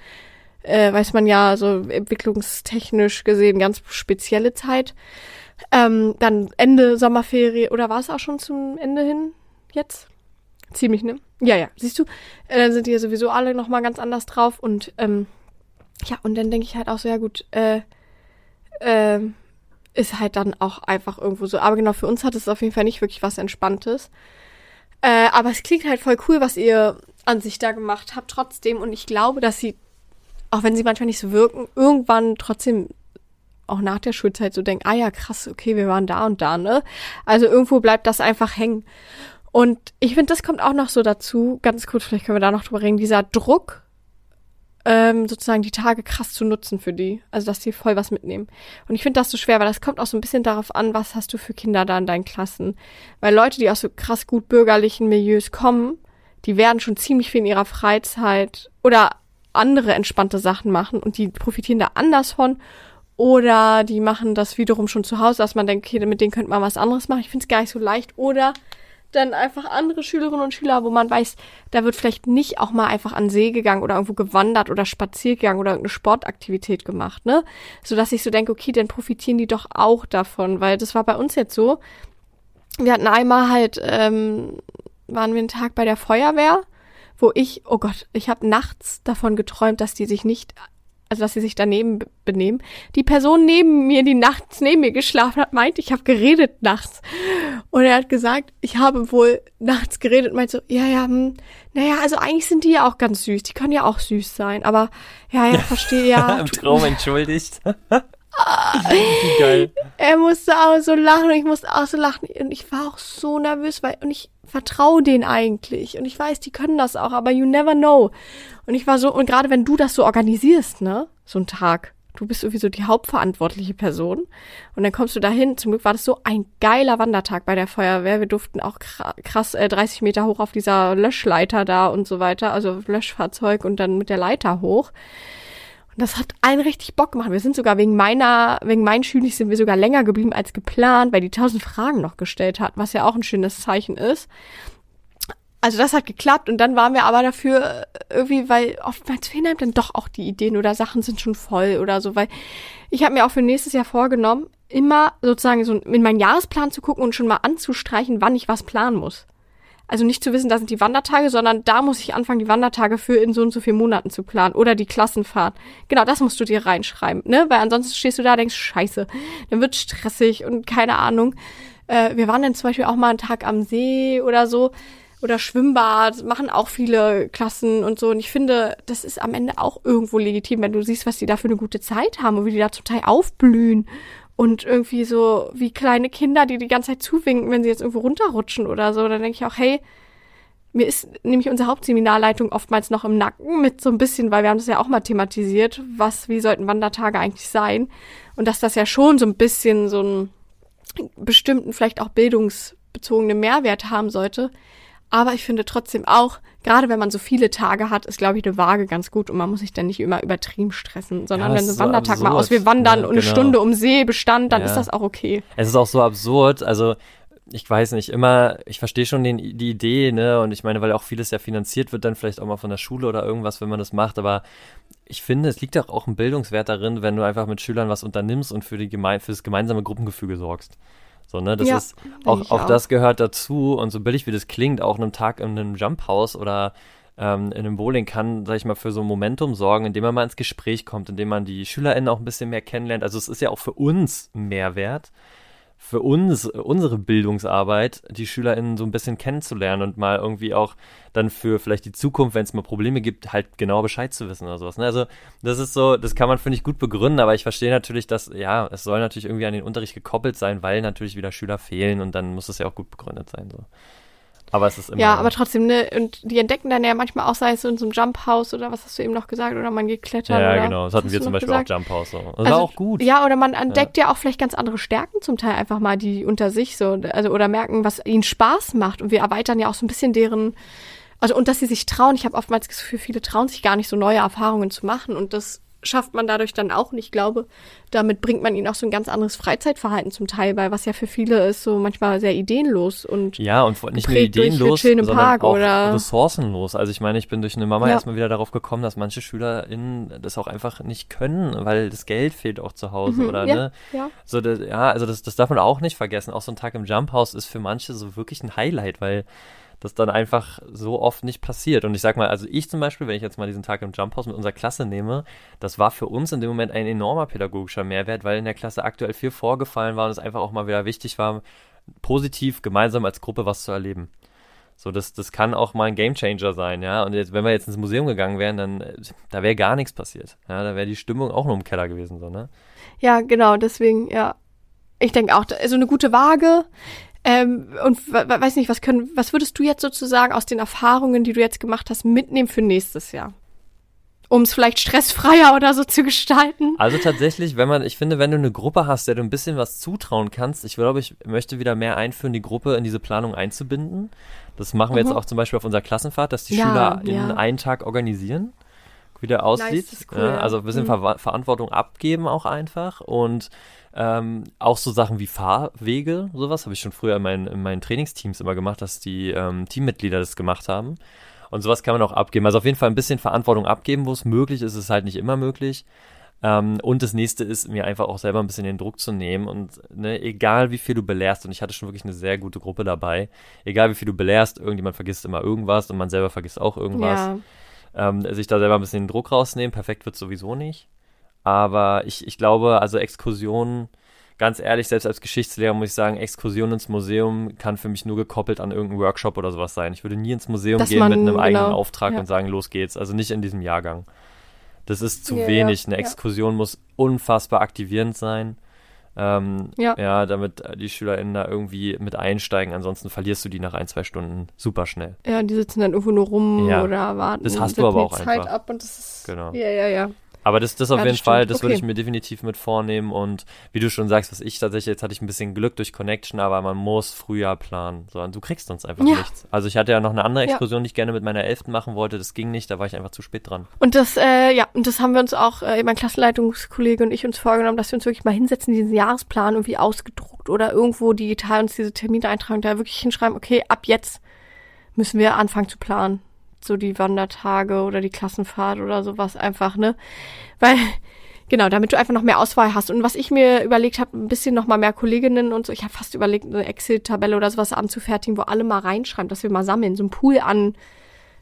äh, weiß man ja, so entwicklungstechnisch gesehen ganz spezielle Zeit. Ähm, dann Ende Sommerferie, oder war es auch schon zum Ende hin jetzt? Ziemlich, ne? Ja, ja, siehst du, äh, dann sind die ja sowieso alle nochmal ganz anders drauf und ähm, ja, und dann denke ich halt auch so, ja gut, äh, ähm, ist halt dann auch einfach irgendwo so. Aber genau, für uns hat es auf jeden Fall nicht wirklich was Entspanntes. Äh, aber es klingt halt voll cool, was ihr an sich da gemacht habt trotzdem. Und ich glaube, dass sie, auch wenn sie manchmal nicht so wirken, irgendwann trotzdem auch nach der Schulzeit so denken, ah ja, krass, okay, wir waren da und da, ne? Also irgendwo bleibt das einfach hängen. Und ich finde, das kommt auch noch so dazu, ganz kurz, vielleicht können wir da noch drüber reden, dieser Druck, ähm, sozusagen die Tage krass zu nutzen für die. Also, dass die voll was mitnehmen. Und ich finde das so schwer, weil das kommt auch so ein bisschen darauf an, was hast du für Kinder da in deinen Klassen. Weil Leute, die aus so krass gut bürgerlichen Milieus kommen, die werden schon ziemlich viel in ihrer Freizeit oder andere entspannte Sachen machen und die profitieren da anders von. Oder die machen das wiederum schon zu Hause, dass man denkt, okay, mit denen könnte man was anderes machen. Ich finde es gar nicht so leicht. Oder dann einfach andere Schülerinnen und Schüler, wo man weiß, da wird vielleicht nicht auch mal einfach an See gegangen oder irgendwo gewandert oder spaziert gegangen oder irgendeine Sportaktivität gemacht, ne? So dass ich so denke, okay, dann profitieren die doch auch davon, weil das war bei uns jetzt so. Wir hatten einmal halt, ähm, waren wir einen Tag bei der Feuerwehr, wo ich, oh Gott, ich habe nachts davon geträumt, dass die sich nicht also dass sie sich daneben benehmen. Die Person neben mir, die nachts neben mir geschlafen hat, meint, ich habe geredet nachts. Und er hat gesagt, ich habe wohl nachts geredet, meint so, ja, ja, hm, naja, also eigentlich sind die ja auch ganz süß, die können ja auch süß sein, aber ja, ja, verstehe, ja. Im Traum entschuldigt. Er musste auch so lachen und ich musste auch so lachen und ich war auch so nervös, weil und ich vertraue denen eigentlich und ich weiß, die können das auch, aber you never know. Und ich war so, und gerade wenn du das so organisierst, ne, so ein Tag, du bist sowieso die hauptverantwortliche Person. Und dann kommst du dahin. Zum Glück war das so ein geiler Wandertag bei der Feuerwehr. Wir durften auch krass äh, 30 Meter hoch auf dieser Löschleiter da und so weiter, also Löschfahrzeug und dann mit der Leiter hoch. Das hat allen richtig Bock gemacht. Wir sind sogar wegen meiner, wegen meinen Schülern sind wir sogar länger geblieben als geplant, weil die tausend Fragen noch gestellt hat, was ja auch ein schönes Zeichen ist. Also das hat geklappt und dann waren wir aber dafür äh, irgendwie, weil oftmals fehlen einem dann doch auch die Ideen oder Sachen sind schon voll oder so, weil ich habe mir auch für nächstes Jahr vorgenommen, immer sozusagen so in meinen Jahresplan zu gucken und schon mal anzustreichen, wann ich was planen muss. Also nicht zu wissen, da sind die Wandertage, sondern da muss ich anfangen, die Wandertage für in so und so vielen Monaten zu planen oder die Klassenfahrt. Genau, das musst du dir reinschreiben, ne? Weil ansonsten stehst du da, denkst, scheiße, dann wird stressig und keine Ahnung. Äh, wir waren dann zum Beispiel auch mal einen Tag am See oder so oder Schwimmbad, machen auch viele Klassen und so. Und ich finde, das ist am Ende auch irgendwo legitim, wenn du siehst, was die da für eine gute Zeit haben und wie die da zum Teil aufblühen. Und irgendwie so wie kleine Kinder, die die ganze Zeit zuwinken, wenn sie jetzt irgendwo runterrutschen oder so. Dann denke ich auch, hey, mir ist nämlich unsere Hauptseminarleitung oftmals noch im Nacken mit so ein bisschen, weil wir haben das ja auch mal thematisiert, was, wie sollten Wandertage eigentlich sein? Und dass das ja schon so ein bisschen so einen bestimmten, vielleicht auch bildungsbezogenen Mehrwert haben sollte. Aber ich finde trotzdem auch, gerade wenn man so viele Tage hat, ist, glaube ich, eine Waage ganz gut und man muss sich dann nicht immer übertrieben stressen, sondern Ja, wenn so ein Wandertag mal absurd. aus, wir wandern Ja, und eine genau. Stunde um See bestand, dann Ja. ist das auch okay. Es ist auch so absurd, also ich weiß nicht, immer, ich verstehe schon den, die Idee, ne, und ich meine, weil auch vieles ja finanziert wird, dann vielleicht auch mal von der Schule oder irgendwas, wenn man das macht, aber ich finde, es liegt auch, auch ein Bildungswert darin, wenn du einfach mit Schülern was unternimmst und für, die Geme für das gemeinsame Gruppengefüge sorgst. So, ne, das Ja, ist, auch, auch auch. das gehört dazu und so billig wie das klingt, auch einem Tag in einem Jumphouse oder ähm, in einem Bowling kann, sag ich mal, für so ein Momentum sorgen, indem man mal ins Gespräch kommt, indem man die SchülerInnen auch ein bisschen mehr kennenlernt. Also es ist ja auch für uns ein Mehrwert, für uns, unsere Bildungsarbeit, die SchülerInnen so ein bisschen kennenzulernen und mal irgendwie auch dann für vielleicht die Zukunft, wenn es mal Probleme gibt, halt genau Bescheid zu wissen oder sowas. Ne? Also das ist so, das kann man, finde ich, gut begründen, aber ich verstehe natürlich, dass, ja, es soll natürlich irgendwie an den Unterricht gekoppelt sein, weil natürlich wieder Schüler fehlen und dann muss es ja auch gut begründet sein. So. Aber es ist immer. Ja, aber trotzdem, ne, und die entdecken dann ja manchmal auch, sei es so in so einem Jump-House oder was hast du eben noch gesagt, oder man geht klettern. Ja, genau. Das hatten wir zum Beispiel gesagt? auch Jump House. So. Das Also, war auch gut. Ja, oder man entdeckt ja. auch vielleicht ganz andere Stärken zum Teil einfach mal, die unter sich so, also oder merken, was ihnen Spaß macht. Und wir erweitern ja auch so ein bisschen deren, also und dass sie sich trauen. Ich habe oftmals das Gefühl, viele trauen sich gar nicht so neue Erfahrungen zu machen und das schafft man dadurch dann auch. Und ich glaube, damit bringt man ihnen auch so ein ganz anderes Freizeitverhalten zum Teil bei, was ja für viele ist so manchmal sehr ideenlos und Ja, und nicht nur ideenlos, sondern Park auch oder- ressourcenlos. Also ich meine, ich bin durch eine Mama Ja. erstmal wieder darauf gekommen, dass manche SchülerInnen das auch einfach nicht können, weil das Geld fehlt auch zu Hause Mhm, oder ja, ne? ja. So, das, ja, also das, das darf man auch nicht vergessen. Auch so ein Tag im Jump House ist für manche so wirklich ein Highlight, weil das dann einfach so oft nicht passiert. Und ich sag mal, also ich zum Beispiel, wenn ich jetzt mal diesen Tag im Jump House mit unserer Klasse nehme, das war für uns in dem Moment ein enormer pädagogischer Mehrwert, weil in der Klasse aktuell viel vorgefallen war und es einfach auch mal wieder wichtig war, positiv gemeinsam als Gruppe was zu erleben. So, das, das kann auch mal ein Gamechanger sein, ja. Und jetzt, wenn wir jetzt ins Museum gegangen wären, dann, da wäre gar nichts passiert. Ja, da wäre die Stimmung auch nur im Keller gewesen, so, ne? Ja, genau, deswegen, ja. Ich denke auch, also eine gute Waage. Ähm, und weiß nicht, was können, was würdest du jetzt sozusagen aus den Erfahrungen, die du jetzt gemacht hast, mitnehmen für nächstes Jahr? um es vielleicht stressfreier oder so zu gestalten. Also tatsächlich, wenn man, ich finde, wenn du eine Gruppe hast, der du ein bisschen was zutrauen kannst, ich glaube, ich möchte wieder mehr einführen, die Gruppe in diese Planung einzubinden. Das machen wir mhm. jetzt auch zum Beispiel auf unserer Klassenfahrt, dass die ja, Schüler in ja. einen Tag organisieren, wie der aussieht. Nice, cool, ja, also ein bisschen mhm. Ver Verantwortung abgeben auch einfach und ähm, auch so Sachen wie Fahrwege, sowas habe ich schon früher in meinen, in meinen Trainingsteams immer gemacht, dass die ähm, Teammitglieder das gemacht haben. Und sowas kann man auch abgeben. Also auf jeden Fall ein bisschen Verantwortung abgeben, wo es möglich ist, ist halt nicht immer möglich. Ähm, und das nächste ist, mir einfach auch selber ein bisschen den Druck zu nehmen und ne, egal wie viel du belehrst, und ich hatte schon wirklich eine sehr gute Gruppe dabei, egal wie viel du belehrst, irgendjemand vergisst immer irgendwas und man selber vergisst auch irgendwas. Ja. Ähm, sich da selber ein bisschen den Druck rausnehmen, perfekt wird sowieso nicht. Aber ich, ich glaube, also Exkursionen, ganz ehrlich, selbst als Geschichtslehrer muss ich sagen, Exkursion ins Museum kann für mich nur gekoppelt an irgendeinen Workshop oder sowas sein. Ich würde nie ins Museum Dass gehen man, mit einem genau, eigenen Auftrag ja. und sagen, los geht's. Also nicht in diesem Jahrgang. Das ist zu ja, wenig. Eine Exkursion ja. muss unfassbar aktivierend sein. Ähm, ja. ja, damit die SchülerInnen da irgendwie mit einsteigen. Ansonsten verlierst du die nach ein, zwei Stunden super schnell. Ja, die sitzen dann irgendwo nur rum oder warten. Das hast du aber auch Zeit einfach. ab und das ist, genau. Ja, ja, ja. Aber das, das auf ja, jeden das Fall, das okay. würde ich mir definitiv mit vornehmen. Und wie du schon sagst, was ich tatsächlich, jetzt hatte ich ein bisschen Glück durch Connection, aber man muss früher planen. So, du kriegst sonst einfach ja. nichts. Also ich hatte ja noch eine andere Exkursion, ja. die ich gerne mit meiner Elften machen wollte. Das ging nicht, da war ich einfach zu spät dran. Und das, äh, ja, und das haben wir uns auch, äh, mein Klassenleitungskollege und ich uns vorgenommen, dass wir uns wirklich mal hinsetzen, diesen Jahresplan irgendwie ausgedruckt oder irgendwo digital uns diese Termine eintragen, da wirklich hinschreiben, okay, ab jetzt müssen wir anfangen zu planen so die Wandertage oder die Klassenfahrt oder sowas einfach, ne? Weil, genau, damit du einfach noch mehr Auswahl hast. Und was ich mir überlegt habe, ein bisschen noch mal mehr Kolleginnen und so, ich habe fast überlegt, eine Excel-Tabelle oder sowas anzufertigen, wo alle mal reinschreiben, dass wir mal sammeln, so ein Pool an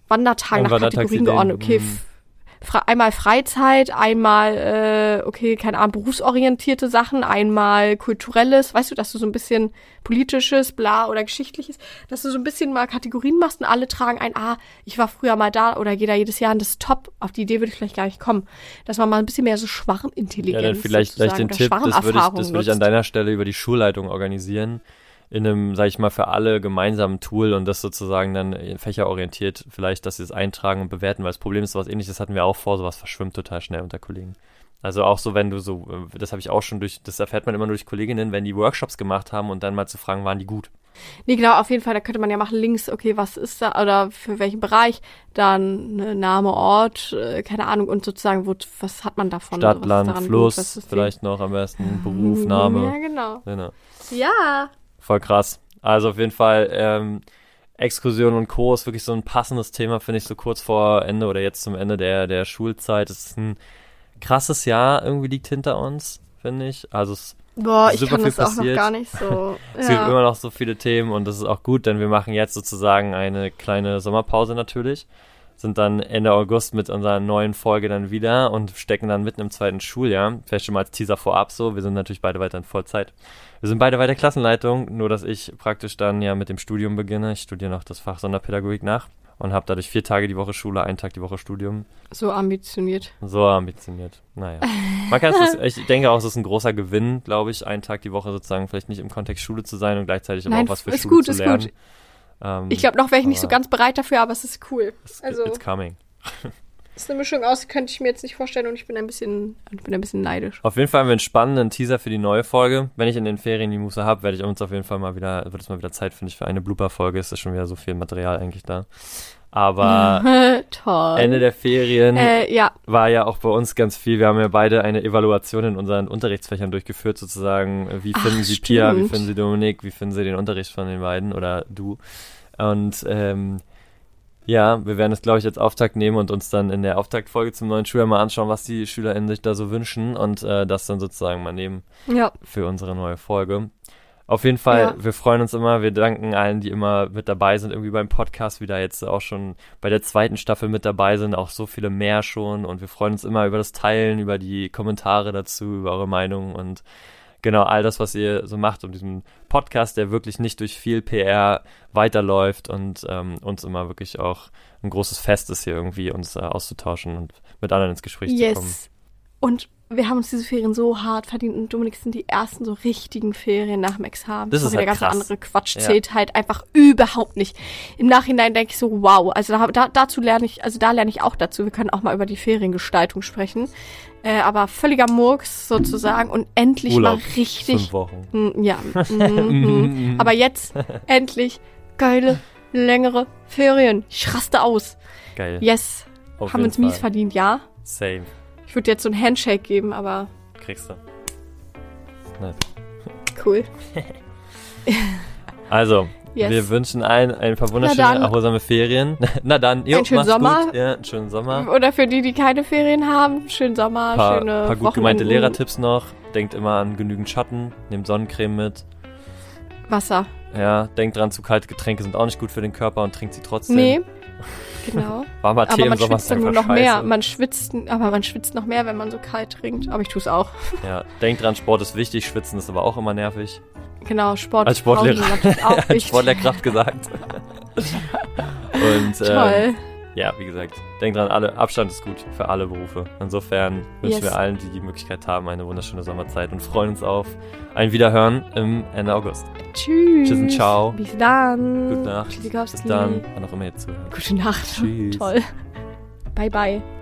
Wandertagen nach Kategorien geordnet. Okay, mhm einmal Freizeit, einmal, äh, okay, keine Ahnung, berufsorientierte Sachen, einmal kulturelles, weißt du, dass du so ein bisschen politisches, bla oder geschichtliches, dass du so ein bisschen mal Kategorien machst und alle tragen ein, ah, ich war früher mal da oder gehe da jedes Jahr und das ist top. Auf die Idee würde ich vielleicht gar nicht kommen. Dass man mal ein bisschen mehr so Schwarmintelligenz Ja, dann vielleicht gleich den Tipp, das würde ich, das würde ich an deiner Stelle über die Schulleitung organisieren in einem, sag ich mal, für alle gemeinsamen Tool und das sozusagen dann fächerorientiert vielleicht, dass sie es eintragen und bewerten, weil das Problem ist, sowas ähnliches hatten wir auch vor, sowas verschwimmt total schnell unter Kollegen. Also auch so, wenn du so, äh, das habe ich auch schon durch, das erfährt man immer durch Kolleginnen, wenn die Workshops gemacht haben und dann mal zu fragen, waren die gut? Nee, genau, auf jeden Fall, da könnte man ja machen, links, okay, was ist da, oder für welchen Bereich, dann ne, Name, Ort, äh, keine Ahnung, und sozusagen, wo, was hat man davon? Stadt, Land, Fluss, gut, vielleicht noch am besten, Beruf, Name. Ja, genau. genau. Ja, Voll krass. Also auf jeden Fall, ähm, Exkursion und Co. ist wirklich so ein passendes Thema, finde ich, so kurz vor Ende oder jetzt zum Ende der, der Schulzeit. Es ist ein krasses Jahr irgendwie liegt hinter uns, finde ich. Also es Boah, ich kann das passiert. auch noch gar nicht so. es ja. gibt immer noch so viele Themen und das ist auch gut, denn wir machen jetzt sozusagen eine kleine Sommerpause natürlich. Sind dann Ende August mit unserer neuen Folge dann wieder und stecken dann mitten im zweiten Schuljahr. Vielleicht schon mal als Teaser vorab so. Wir sind natürlich beide weiter in Vollzeit. Wir sind beide bei der Klassenleitung, nur dass ich praktisch dann ja mit dem Studium beginne. Ich studiere noch das Fach Sonderpädagogik nach und habe dadurch vier Tage die Woche Schule, einen Tag die Woche Studium. So ambitioniert. So ambitioniert. Naja. Man kann es, ich denke auch, es ist ein großer Gewinn, glaube ich, einen Tag die Woche sozusagen vielleicht nicht im Kontext Schule zu sein und gleichzeitig aber Nein, auch was für Schule gut, zu lernen. Ist gut. Ähm, ich glaube, noch wäre ich nicht so ganz bereit dafür, aber es ist cool. Also, it's coming. ist eine Mischung aus, könnte ich mir jetzt nicht vorstellen und ich bin ein bisschen, ich bin ein bisschen neidisch. Auf jeden Fall haben wir einen spannenden Teaser für die neue Folge. Wenn ich in den Ferien die Muße habe, werde ich uns auf jeden Fall mal wieder, wird es mal wieder Zeit, finde ich, für eine Blooper-Folge. Ist ja schon wieder so viel Material eigentlich da. Aber Ende der Ferien äh, ja. war ja auch bei uns ganz viel. Wir haben ja beide eine Evaluation in unseren Unterrichtsfächern durchgeführt, sozusagen. Wie finden Ach, Sie stimmt. Pia, wie finden Sie Dominik, wie finden Sie den Unterricht von den beiden oder du? Und ähm, ja, wir werden es, glaube ich, als Auftakt nehmen und uns dann in der Auftaktfolge zum neuen Schuljahr mal anschauen, was die SchülerInnen sich da so wünschen und äh, das dann sozusagen mal nehmen ja. für unsere neue Folge. Auf jeden Fall, Ja. wir freuen uns immer. Wir danken allen, die immer mit dabei sind, irgendwie beim Podcast, wie da jetzt auch schon bei der zweiten Staffel mit dabei sind, auch so viele mehr schon. Und wir freuen uns immer über das Teilen, über die Kommentare dazu, über eure Meinung und genau all das, was ihr so macht, um diesen Podcast, der wirklich nicht durch viel PR weiterläuft und ähm, uns immer wirklich auch ein großes Fest ist, hier irgendwie uns äh, auszutauschen und mit anderen ins Gespräch zu kommen. Yes. Und wir haben uns diese Ferien so hart verdient und Dominik sind die ersten so richtigen Ferien nach dem Examen. Das ist Sorry, halt der ganze krass. andere Quatsch Ja. zählt halt einfach überhaupt nicht. Im Nachhinein denke ich so, wow, also da, da, dazu lerne ich, also da lerne ich auch dazu. Wir können auch mal über die Feriengestaltung sprechen. Äh, aber völliger Murks sozusagen und endlich Urlaub, mal richtig Fünf Wochen. Mm, Ja. mhm. Aber jetzt endlich geile, längere Ferien. Ich raste aus. Geil. Yes. Auf haben uns mies verdient, ja. Same. Ich würde jetzt so ein Handshake geben, aber Kriegst du. Nice. cool. Also, Yes. wir wünschen allen ein paar wunderschöne, erholsame Ferien. Na dann, jo, Einen schönen mach's Sommer. gut. Ja, einen schönen Sommer. Oder für die, die keine Ferien haben, schönen Sommer, Ein paar, schöne paar gut gemeinte Wochenenden. Lehrertipps noch. Denkt immer an genügend Schatten. Nehmt Sonnencreme mit. Wasser. Ja, denkt dran, zu kalte Getränke sind auch nicht gut für den Körper und trinkt sie trotzdem. Nee. Genau. Warmer Tee aber man schwitzt dann nur noch mehr. Man schwitzt, aber man schwitzt noch mehr, wenn man so kalt trinkt. Aber ich tue es auch. Ja, denkt dran, Sport ist wichtig, Schwitzen ist aber auch immer nervig. Genau, Sport. Als Sportlehrer. Auch wichtig. Sportlehrkraft gesagt. und ähm, Toll. Ja, wie gesagt, denkt dran, alle, Abstand ist gut für alle Berufe. Insofern wünschen Yes. wir allen, die die Möglichkeit haben, eine wunderschöne Sommerzeit und freuen uns auf ein Wiederhören im Ende August. Tschüss. Tschüss und ciao. Bis dann. Gute Nacht. Bis dann, wann auch immer ihr zuhört. Gute Nacht. Tschüss. Toll. Bye, bye.